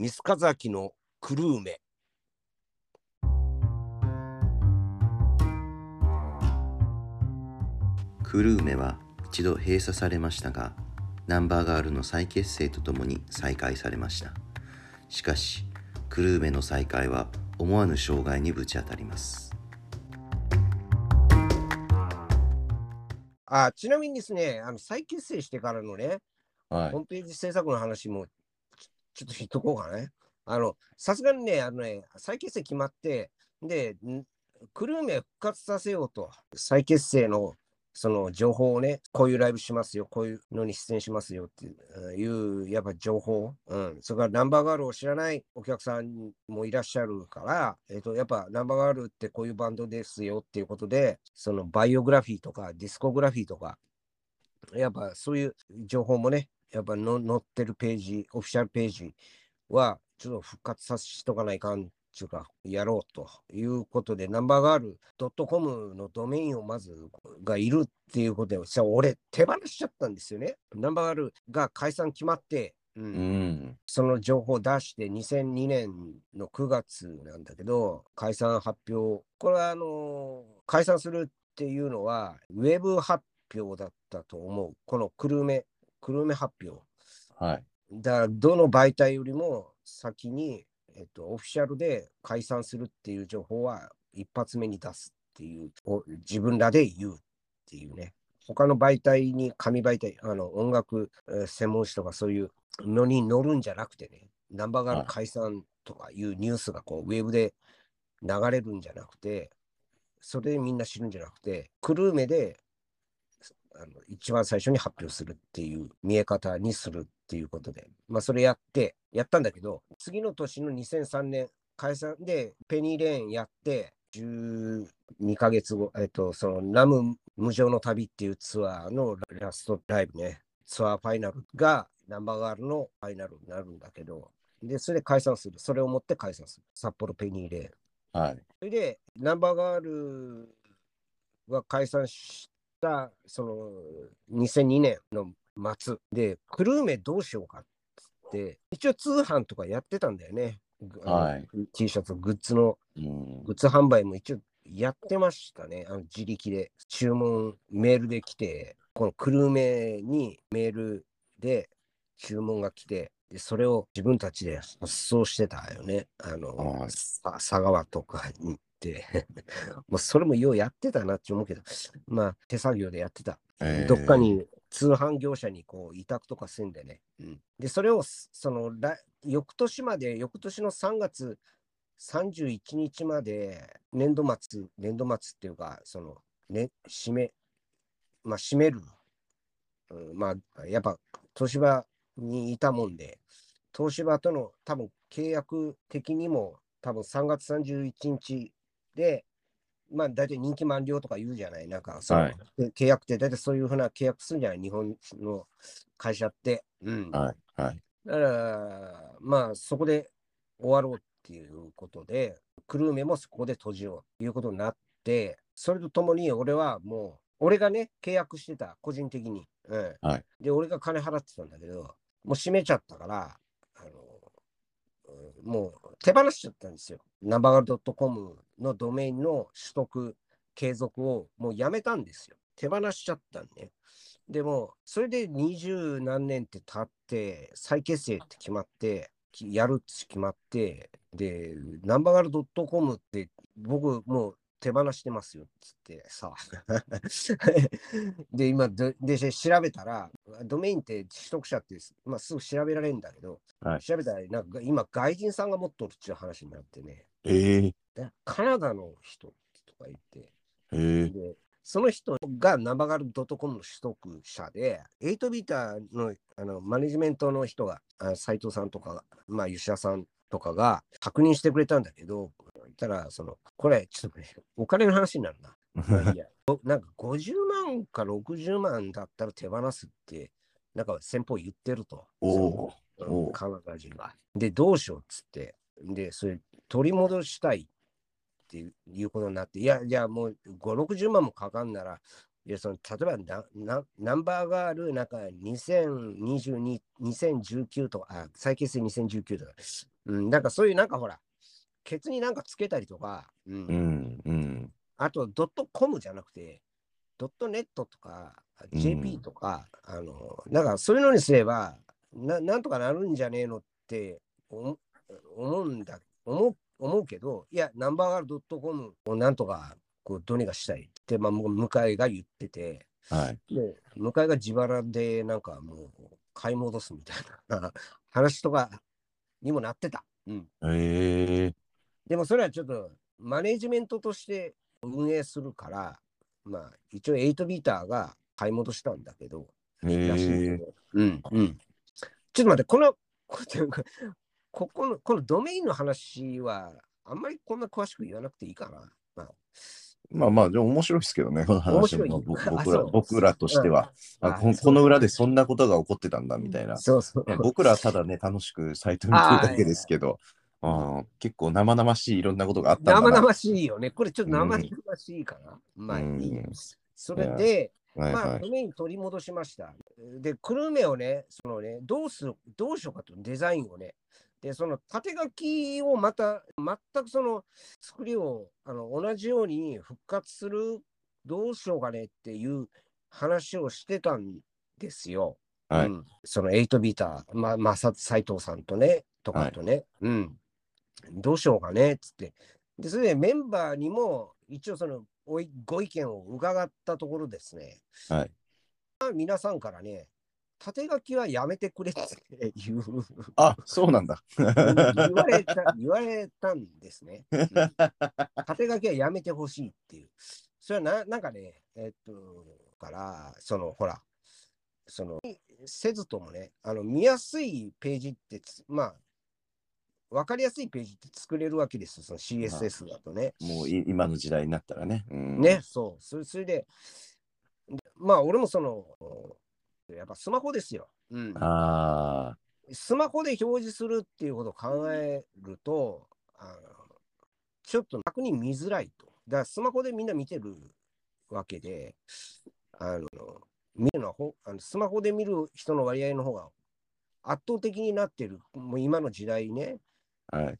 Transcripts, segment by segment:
三塚崎のクルーメ。クルーメは一度閉鎖されましたが、ナンバーガールの再結成とともに再開されました。しかし、クルーメの再開は思わぬ障害にぶち当たります。あちなみにですね、あの再結成してからのね、はいホー。ムページ制作の話もちょっと言っとこうかね。あの、さすがにね、あのね、再結成決まって、で、クルーメ復活させようと、再結成のその情報をね、こういうライブしますよ、こういうのに出演しますよっていう、やっぱ情報、うん、それからナンバーガールを知らないお客さんもいらっしゃるから、えっと、やっぱナンバーガールってこういうバンドですよっていうことで、そのバイオグラフィーとかディスコグラフィーとか、やっぱそういう情報もね、やっぱの載ってるページ、オフィシャルページは、ちょっと復活させとかないかんっていうか、やろうということで、ナンバーガール .com のドメインをまずがいるっていうことで、さ俺、手放しちゃったんですよね。ナンバーガールが解散決まって、うんうん。その情報を出して2002年の9月なんだけど、解散発表、これはあの解散するっていうのは、ウェブ発表だったと思う。このクルーメ、クルーメ発表。はい。だから、どの媒体よりも先に、えっと、オフィシャルで解散するっていう情報は一発目に出すっていう、お自分らで言うっていうね。他の媒体に、紙媒体、あの音楽、えー専門誌とかそういうのに載るんじゃなくてね、ナンバーガール解散とかいうニュースがこうウェブで流れるんじゃなくて、それでみんな知るんじゃなくて、クルーメであの一番最初に発表するっていう見え方にするっていうことで、まあそれやって、やったんだけど、次の年の2003年解散でペニーレーンやって、12ヶ月後、えっと、そのナム無常の旅っていうツアーのラストライブね、ツアーファイナルがナンバーガールのファイナルになるんだけど、で、それで解散する。それをもって解散する。札幌ペニーレーン。はい。それで、ナンバーガールが解散した、その、2002年の末で、クルーメどうしようかっつって、一応通販とかやってたんだよね。はい T シャツ、グッズの、うん。グッズ販売も一応やってましたね。あの自力で。注文、メールで来て、このクルーメにメールで注文が来て、でそれを自分たちで発送してたよね。あの、はいさ佐川とかに。まあそれもようやってたなって思うけど、まあ手作業でやってた。えーどっか。に通販業者にこう委託とかすんでね。うん、で、それをその来翌年まで、翌年の3月31日まで年度末、年度末っていうか、その、ね、締め、まあ、締める。うん、まあ、やっぱ東芝にいたもんで、東芝との多分契約的にも多分3月31日で、まあ大体任期満了とか言うじゃない、なんかその、はいで契約って大体そういうふうな契約するんじゃない、日本の会社って。うん。はい。はい。だから、まあそこで終わろうっていうことで、クルーメもそこで閉じようということになって、それとともに俺はもう、俺がね、契約してた、個人的に。うん。はいで、俺が金払ってたんだけど、もう閉めちゃったから、あの、うんもう手放しちゃったんですよ。ナンバーガール .com のドメインの取得、継続をもうやめたんですよ。手放しちゃったんね。でも、それで二十何年って経って、再結成って決まって、きやるって決まって、で、ナンバーガール .com って僕もう手放してますよっつってさ。で、今でで、調べたら、ドメインって取得者って、まあ、すぐ調べられるんだけど、はい調べたら、なんか今、外人さんが持っとるっていう話になってね、ええ。でカナダの人とか言って、ええ。で、その人がナンバーガール .com の取得者で、8ビーターのあのマネジメントの人が、あ斉藤さんとか、まあ、吉田さんとかが確認してくれたんだけど、言ったら、その、これ、ちょっとね、お金の話になるな。なんか50万か60万だったら手放すって、なんか先方言ってると。おお。カナダ人が。で、どうしようっつって、で、それ取り戻したいっていうことになって、いや、じゃあもう5、60万もかかんなら、いいやその例えばななナンバーガールなんか2022、2019とか、あ、再結成2019とか、うん、なんかそういうなんかほら、ケツになんかつけたりとか、うんうんうん。あとドットコムじゃなくて、ドットネットとか、うん JP とか、あの、なんかそういうのにすればな、なんとかなるんじゃねえのって思思うんだ、思う思うけど、いや、ナンバーガールドットコムをなんとかこうどうにかしたいって、まあ、もう向井が言ってて、はい。で、向井が自腹でなんかもう買い戻すみたいな 話とかにもなってた。うん。ええでもそれはちょっとマネジメントとして運営するから、まあ一応8ビーターが買い戻したんだけど。うん、うん。ちょっと待って、この、こここの、このドメインの話は、あんまりこんな詳しく言わなくていいかな。まあ、まあまあ、でも面白いですけどね、この話も僕ら僕らとしては、うんあこあこの裏でそんなことが起こってたんだみたいな。そうそう。ね僕らはただね、楽しくサイト見てるだけですけど、あー結構生々しいいろんなことがあったんだな。生々しいよね。これちょっと生々しいかな。まあうんいいよ。それで、まあ、はいはいド。メイン取り戻しました。で、クルメをね、そのね、どうする、どうしようかと、デザインをね。で、その縦書きをまた、全くその作りをあの同じように復活する、どうしようかねっていう話をしてたんですよ。はいうん、その8ビーター、まあ、まさ斎藤さんとね、とかとね、うん。どうしようかねっつって。で、それでメンバーにも一応そのおいご意見を伺ったところですね、はい。まあ皆さんからね、縦書きはやめてくれっていうあ、そうなんだ。言われた言われたんですね。うん縦書きはやめてほしいっていう。それはななんかね、えっと、から、そのほら、その、せずともね、あの見やすいページってつ、まあ、わかりやすいページって作れるわけですよ、その CSS だとね。もうい今の時代になったらね。うんね、そう。それそれで、でまあ、俺もその、やっぱスマホですよ。うん。あスマホで表示するっていうことを考えると、あのちょっと逆に見づらいと。だからスマホでみんな見てるわけで、あの見るのはほあのスマホで見る人の割合の方が圧倒的になってる、もう今の時代ね。あ、はい。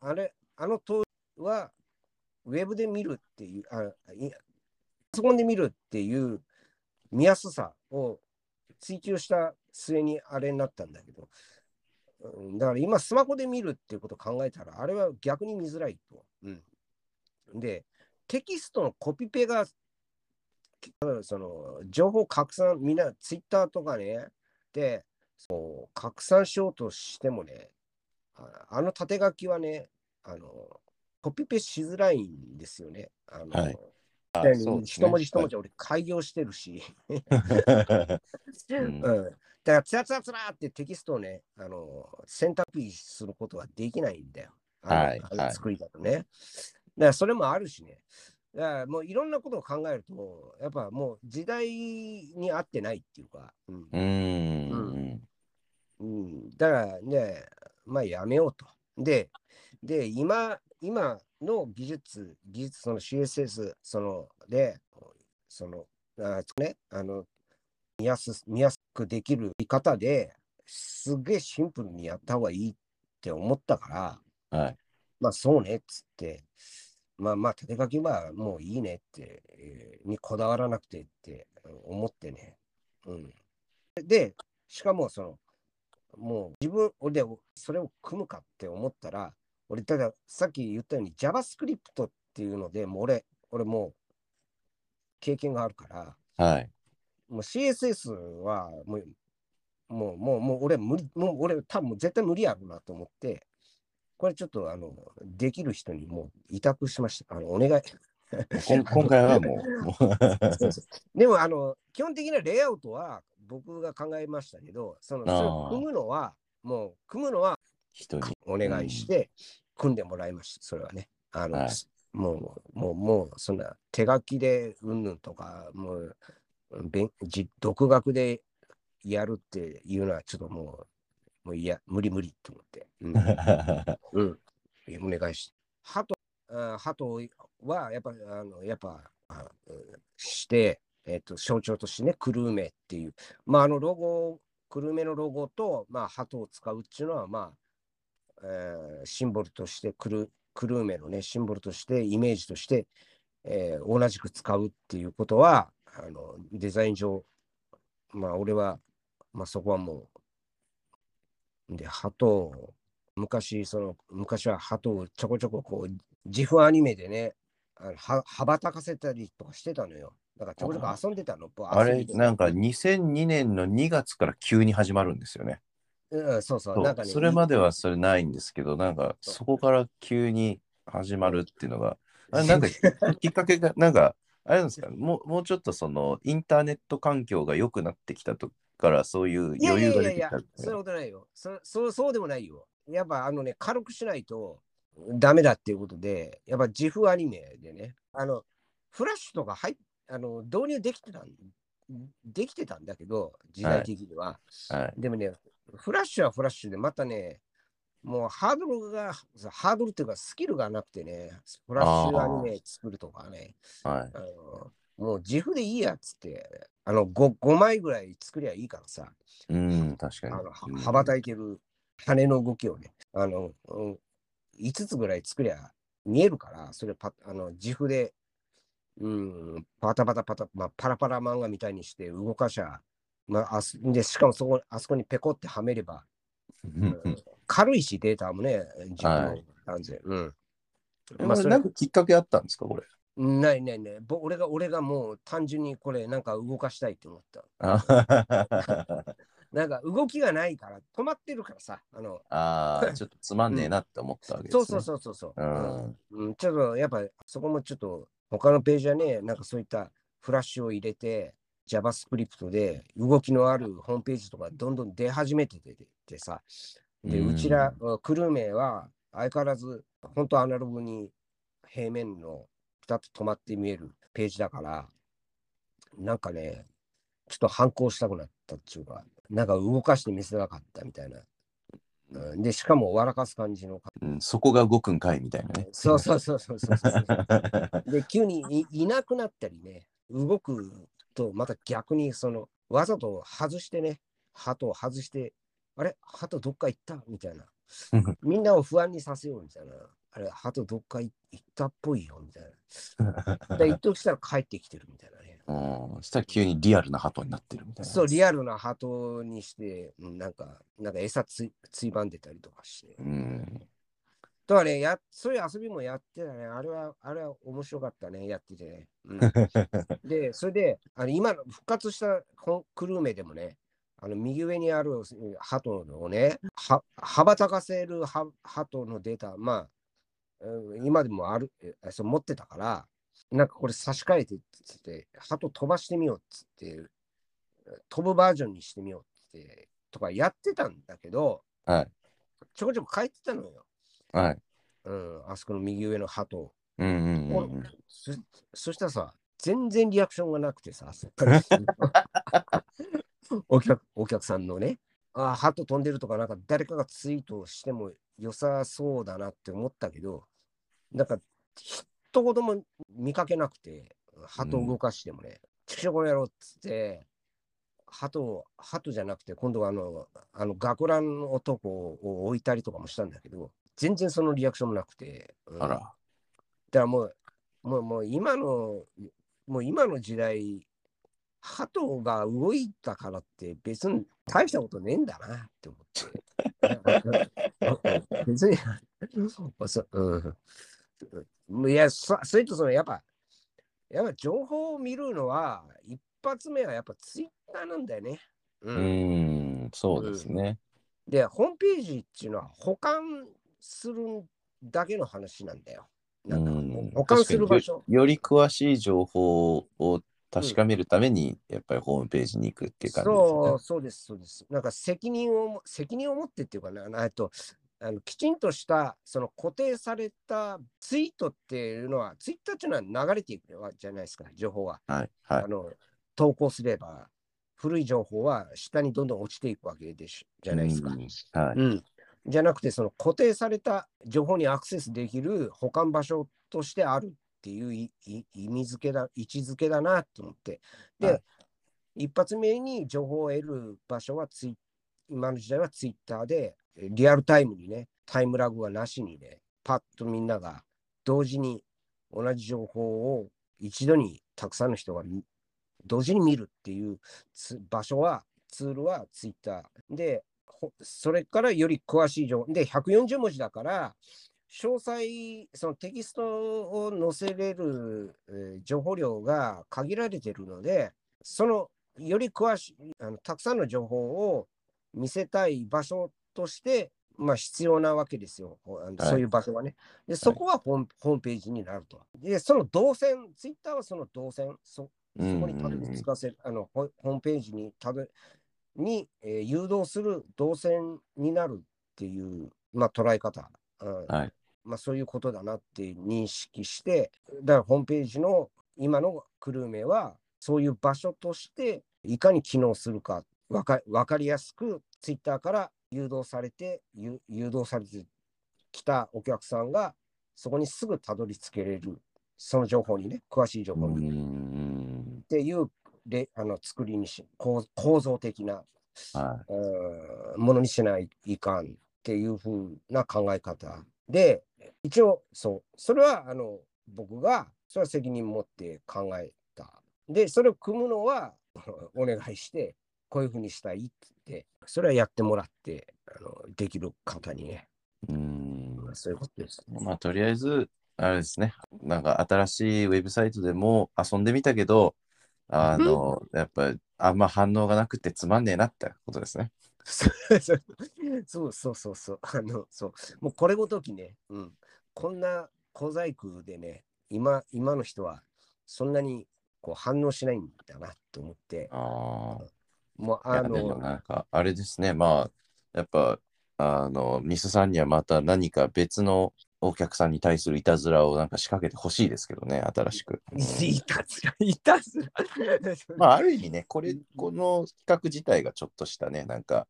あれ、あの当時は、ウェブで見るっていう、あいパソコンで見るっていう見やすさを追求した末にあれになったんだけど、だから今、スマホで見るっていうことを考えたら、あれは逆に見づらいと。うん、で、テキストのコピペが、その情報拡散、みんなツイッターとかね、で、そう拡散しようとしてもね、あの縦書きはね、あの、コピペしづらいんですよね。あのはい一文字一文字俺開業してるし、だからつらつらつらってテキストをね、あの、選択肢することはできないんだよ。はい作りだとね。だからそれもあるしね。だからもういろんなことを考えると、やっぱもう時代に合ってないっていうか、うんうーん。うん、だからね、まあやめようと。で、で、今、今の技術、技術、その CSS、その、で、その、あね、あの、見やす、見やすくできる見方ですげえシンプルにやった方がいいって思ったから、はい。まあそうねっつって、まあまあ縦書きはもういいねって、えーにこだわらなくてって思ってね。うん。で、しかもその、もう自分、俺でそれを組むかって思ったら、俺、たださっき言ったように JavaScript っていうので、もう俺、俺もう経験があるから、はい。もう CSS はもう、もう、もう、もう俺無理、もう俺多分絶対無理やろうなと思って、これちょっとあの、できる人にもう委託しました。あの、お願い。今回はもう でも、あの、基本的なレイアウトは僕が考えましたけど、その、組むのは、もう、組むのは人に。お願いして、組んでもらいました。それはね。あの、はいもう、もう、もう、そんな手書きでうんぬんとか、もう、独学でやるっていうのは、ちょっともう、もういや、無理無理って思って。うん うん、お願いし。ハト、あハトは、やっぱ、あの、やっぱ、あして、えっと象徴としてね、クルーメっていう、まあ、あのロゴ、クルーメのロゴと、まあ、鳩を使うっていうのは、まあ、えーシンボルとしてクル、クルーメのね、シンボルとして、イメージとして、えー同じく使うっていうことは、あのデザイン上、まあ、俺は、まあ、そこはもう、で、鳩を、昔、その、昔は鳩をちょこちょここう、自負アニメでね、あのは羽ばたかせたりとかしてたのよ。だからちょこちょこ遊んでたの。あれ、なんかう2002年の2月から急に始まるんですよね。ん、そうそう。そうなんかね、それまではそれないんですけど、なんかそこから急に始まるっていうのが、あれなんかきっかけが、なんか、あれなんですか、もうもうちょっとそのインターネット環境が良くなってきたとから、そういういやい余裕がやいやいや出てきたって、そういうことないよ。そそうそうでもないよ。やっぱあのね、軽くしないとダメだっていうことで、やっぱ自負アニメでね、あの、フラッシュとか入っあの導入できてたんできてたんだけど、時代的には。はい。でもね、フラッシュはフラッシュで、またね、もうハードルが、ハードルっていうかスキルがなくてね、フラッシュアニメ作るとかね、はい。あのもう自負でいいやっつって、あの 5, 5枚ぐらい作りゃいいからさ、うん、確かに。あの羽ばたいてる羽の動きをね、あの、うん5つぐらい作りゃ見えるから、それパあの自負で、うん、パタパタパタ、まあ、パラパラ漫画みたいにして動かしゃ、まあ、あすでしかもそこあそこにペコってはめれば、うんうん軽いしデータもね、自分のはい断然。うん。えまあそれなんかきっかけあったんですか、これ？ないないない。ぼ俺が、俺がもう単純にこれなんか動かしたいって思った。あ なんか動きがないから、止まってるからさ。あの、あー、ちょっとつまんねえなって思ったわけです、ねそうそうそうそうそう。うん。うん、ちょっとやっぱそこもちょっと他のページはね、なんかそういったフラッシュを入れて、JavaScript で動きのあるホームページとかどんどん出始めてててさ。で、うちら、クルー名は相変わらず本当アナログに平面のピタッと止まって見えるページだから、なんかね、ちょっと反抗したくなったっていうか、なんか動かして見せなかったみたいな。うんで、しかも笑かす感じのうん、そこが動くんかいみたいなね。そうそうそうそうそうそう。で、急にいいなくなったりね、動くと、また逆にその、わざと外してね、鳩を外して、あれ？鳩どっか行った？みたいな。みんなを不安にさせようみたいな。あれ、鳩どっか行ったっぽいよみたいな。で、一時したら帰ってきてるみたいなね。うん、そしたら急にリアルな鳩になってるみたいな。そう、リアルな鳩にして、うんなんか、なんか餌ついついばんでたりとかして。うん。だからねや、そういう遊びもやってたね。あれは、あれは面白かったね、やっててね。うん、で、それで、あの今の復活したクルーメでもね、あの右上にある鳩をね、は羽ばたかせるは鳩のデータ、まあ、うん今でもある、えそう持ってたから、なんかこれ差し替えてっつって、鳩飛ばしてみようっつって、飛ぶバージョンにしてみようって、とかやってたんだけど、はい。ちょこちょこ変えてたのよ。はい。うん、あそこの右上の鳩を。うんうんうんうん。そそしたらさ、全然リアクションがなくてさ、お客お客さんのね、あハト飛んでるとか、なんか誰かがツイートしても良さそうだなって思ったけど、なんか一言も見かけなくて、ハト動かしてもね、ちくしょうこの野郎っつって、ハトを、ハトじゃなくて、今度はあの、あの学ラン男を置いたりとかもしたんだけど、全然そのリアクションもなくて、うんあら。だからもう、もう、もう今の、もう今の時代、鳩が動いたからって別に大したことねえんだなって思って。別に、そうん。いや、そそれとそのやっぱ、やっぱ情報を見るのは、一発目はやっぱツイッターなんだよね。うう。ん、そうですね。で、ホームページっていうのは保管するだけの話なんだよ。なんかうん保管する場所よより詳しい情報を確かめるために、やっぱりホームページに行くっていう感じですねそう、。そうです、そうです。なんか責任をも、責任を持ってっていうかな、えっと、あのきちんとした、その固定されたツイートっていうのは、ツイッターっていうのは流れていくじゃないですか、情報は。はい。はいあ。の投稿すれば、古い情報は下にどんどん落ちていくわけでしじゃないですか。うんはい。うん、じゃなくて、その固定された情報にアクセスできる保管場所としてあるっっていう意味付けだ、位置づけだなと思って。で、はい一発目に情報を得る場所はツイ今の時代はツイッターで、えリアルタイムにね、タイムラグがなしにね、パッとみんなが同時に同じ情報を一度にたくさんの人が見同時に見るっていうつ場所は、ツールはツイッター。で、ほそれからより詳しい情報。で、140文字だから、詳細、そのテキストを載せれる、えー情報量が限られているので、そのより詳しいあの、たくさんの情報を見せたい場所として、まあ、必要なわけですよ、そういう場所はね。で、そこはホーム,、ホームページになると。で、その動線、ツイッターはその動線、そそこにたどり着かせる、あのホホームページにたどに、えー誘導する動線になるっていう、まあ、捉え方、うん。はい。まあ、そういうことだなって認識して、だからホームページの今のクルー名は、そういう場所としていかに機能するか、わかわかりやすく、ツイッターから誘導されて、ゆ誘導されてきたお客さんが、そこにすぐたどり着けれる、その情報にね、詳しい情う報に。ん。っていうれあの作りにし構構造的な、はうんものにしないいかんっていうふうな考え方で一応そうそれはあの僕がそれは責任持って考えたでそれを組むのは お願いしてこういうふうにしたいってそれはやってもらってあのできる方にねい。うん。そういうことです、まあ、とりあえず、あれですね。なんか新しいウェブサイトでも遊んでみたけど、あの、やっぱあんま反応がなくてつまんねえなってことですね。そうそうそうそう。あの、そう。もうこれごときね、うん。こんな小細工でね、今、今の人はそんなにこう反応しないんだなと思って、あもうあ。の、なんか、あれですね。まあ、やっぱ、あの、ミスさんにはまた何か別のお客さんに対するいたずらをなんか仕掛けてほしいですけどね、新しく。いたずら、いたずら。まあ、ある意味ね、これ、この企画自体がちょっとしたね、なんか、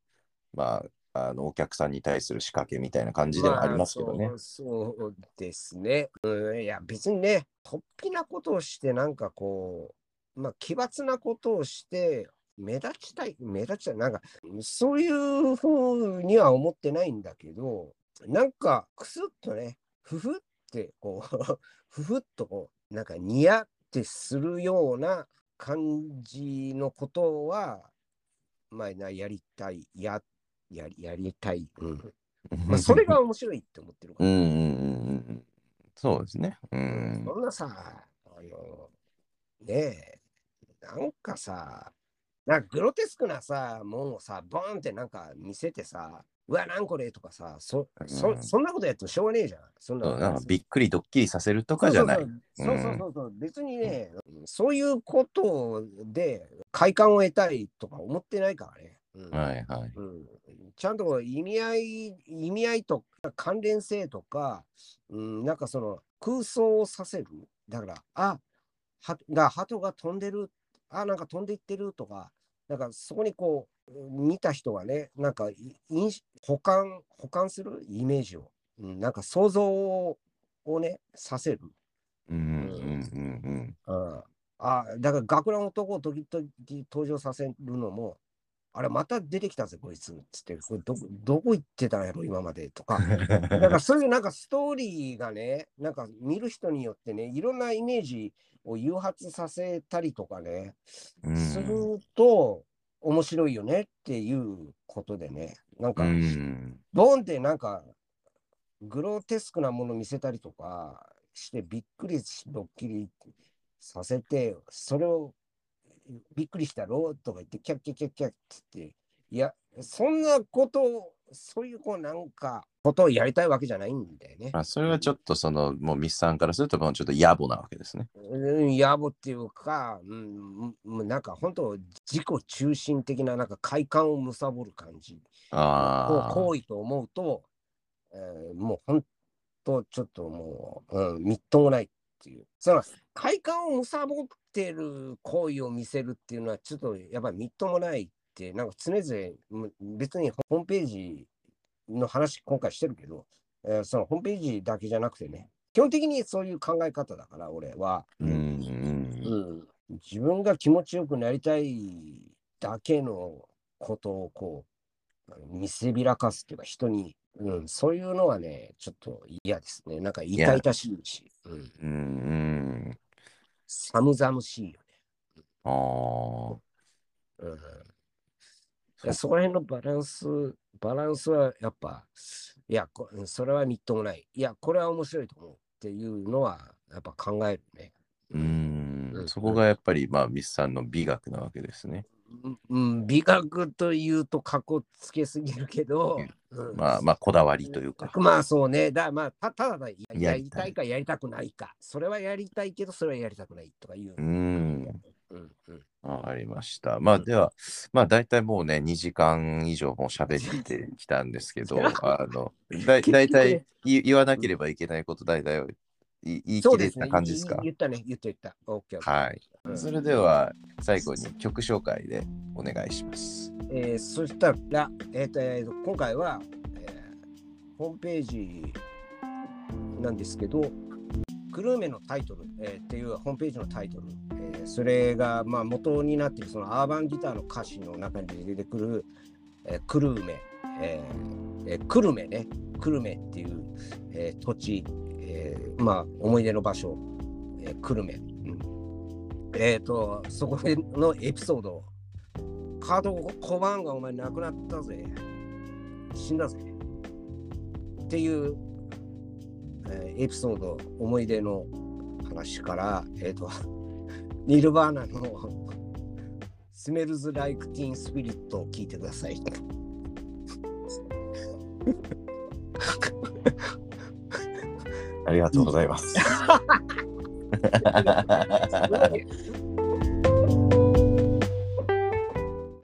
まあ、あの、お客さんに対する仕掛けみたいな感じではありますけどね。まあそうそうですね。うん、いや、別にね、突飛なことをして、なんかこう、まあ、奇抜なことをして、目立ちたい、目立ちたい、なんか、そういうふうには思ってないんだけど、なんか、くすっとね、ふふって、こう、ふふっとこう、なんか、ニヤってするような感じのことは、まあ、なやりたい、や、やりやりたい。うん。まあ、それが面白いって思ってるから。うん。そうですね。うん。そんなさ、あの、ねえ、なんかさ、なんかグロテスクなさ、もんをさ、ボーンってなんか見せてさ、うわ、なんこれとかさ、そそうんそんなことやってもしょうがねえじゃん。そんななんかびっくりドッキリさせるとかじゃない。そうそうそうそう別にね、そういうことで快感を得たいとか思ってないからね。うんはいはい。うん、ちゃんと意味合い、意味合いとか関連性とか、うん、なんかその空想をさせる。だから、あ、はだ鳩が飛んでる、あ、なんか飛んでいってるとか、なんかそこにこう、見た人がね、なんか保管、保管する？イメージを、うん、なんか想像をね、させる。うんうんうんうんあだから学ラン男を時々登場させるのも、あれ、また出てきたぜ、こいつ。つって、これどこどこ行ってたんやろ、今まで。とか。うん。だからそういうなんかストーリーがね、なんか見る人によってね、いろんなイメージを誘発させたりとかね、うんすると面白いよねっていうことでね、なんか、うん。ボンってなんか、グロテスクなもの見せたりとかして、びっくりし、ドッキリさせて、それをびっくりしたろとか言って、キャッキャッキャッキャッって言って、いや、そんなことを、そういうこうなんか、ことをやりたいわけじゃないんだよね。まあ、それはちょっとその、もうミスさんからすると、もうちょっと野暮なわけですね。うん、野暮っていうか、うん、なんか本当、自己中心的な、なんか快感を貪る感じ。ああ。行為と思うと、えーもう本当ちょっともう、うん、みっともないっていう。その快感を貪ってる行為を見せるっていうのはちょっとやっぱりみっともないなんか常々む別にホームページの話今回してるけど、えーそのホームページだけじゃなくてね、基本的にそういう考え方だから、俺は。うん。自分が気持ちよくなりたいだけのことをこう、見せびらかすっていうか、人に、うん、そういうのはね、ちょっと嫌ですね。なんか痛々しいし、うん、うん。うん。寒々しいよああ。ね。うん、そこら辺のバランス、バランスはやっぱ、いや、こそれはみっともない。いや、これは面白いと思うっていうのは、やっぱ考えるね。ううんん。そこがやっぱり、まあ、ミスさんの美学なわけですね。うんうん、美学というとかっこつけすぎるけど、うんまあ、まあ、こだわりというか。まあそうね、だまあたただだややりたいかやりたくないか、それはやりたいけど、それはやりたくないとか言うう。ん。うんうん、わかりました。まあ、では、まあ、大体もうね、2時間以上もう喋ってきたんですけど、あの、だ大体言言わなければいけないこと、大体言い言い切れた感じですか？言言ったね、言った言った。オッケー。はい。うんそれでは、最後に曲紹介でお願いします。えーそしたら、えーとえーと今回は、えーホームページなんですけど、クルーメのタイトル、えーっていうホームページのタイトル、えーそれが、まあ、元になっているそのアーバンギターの歌詞の中に出てくる、えークルーメ、えーえークルメね、クルメっていう、えー土地、えーまあ、思い出の場所、えークルメ。うんえっ、と、そこでのエピソードカード小判がお前亡くなったぜ。死んだぜ。っていう、えーエピソード、思い出の話から、えっ、と、ニルバーナのスメルズ・ライク・ティーン・スピリットを聞いてください。ありがとうございます。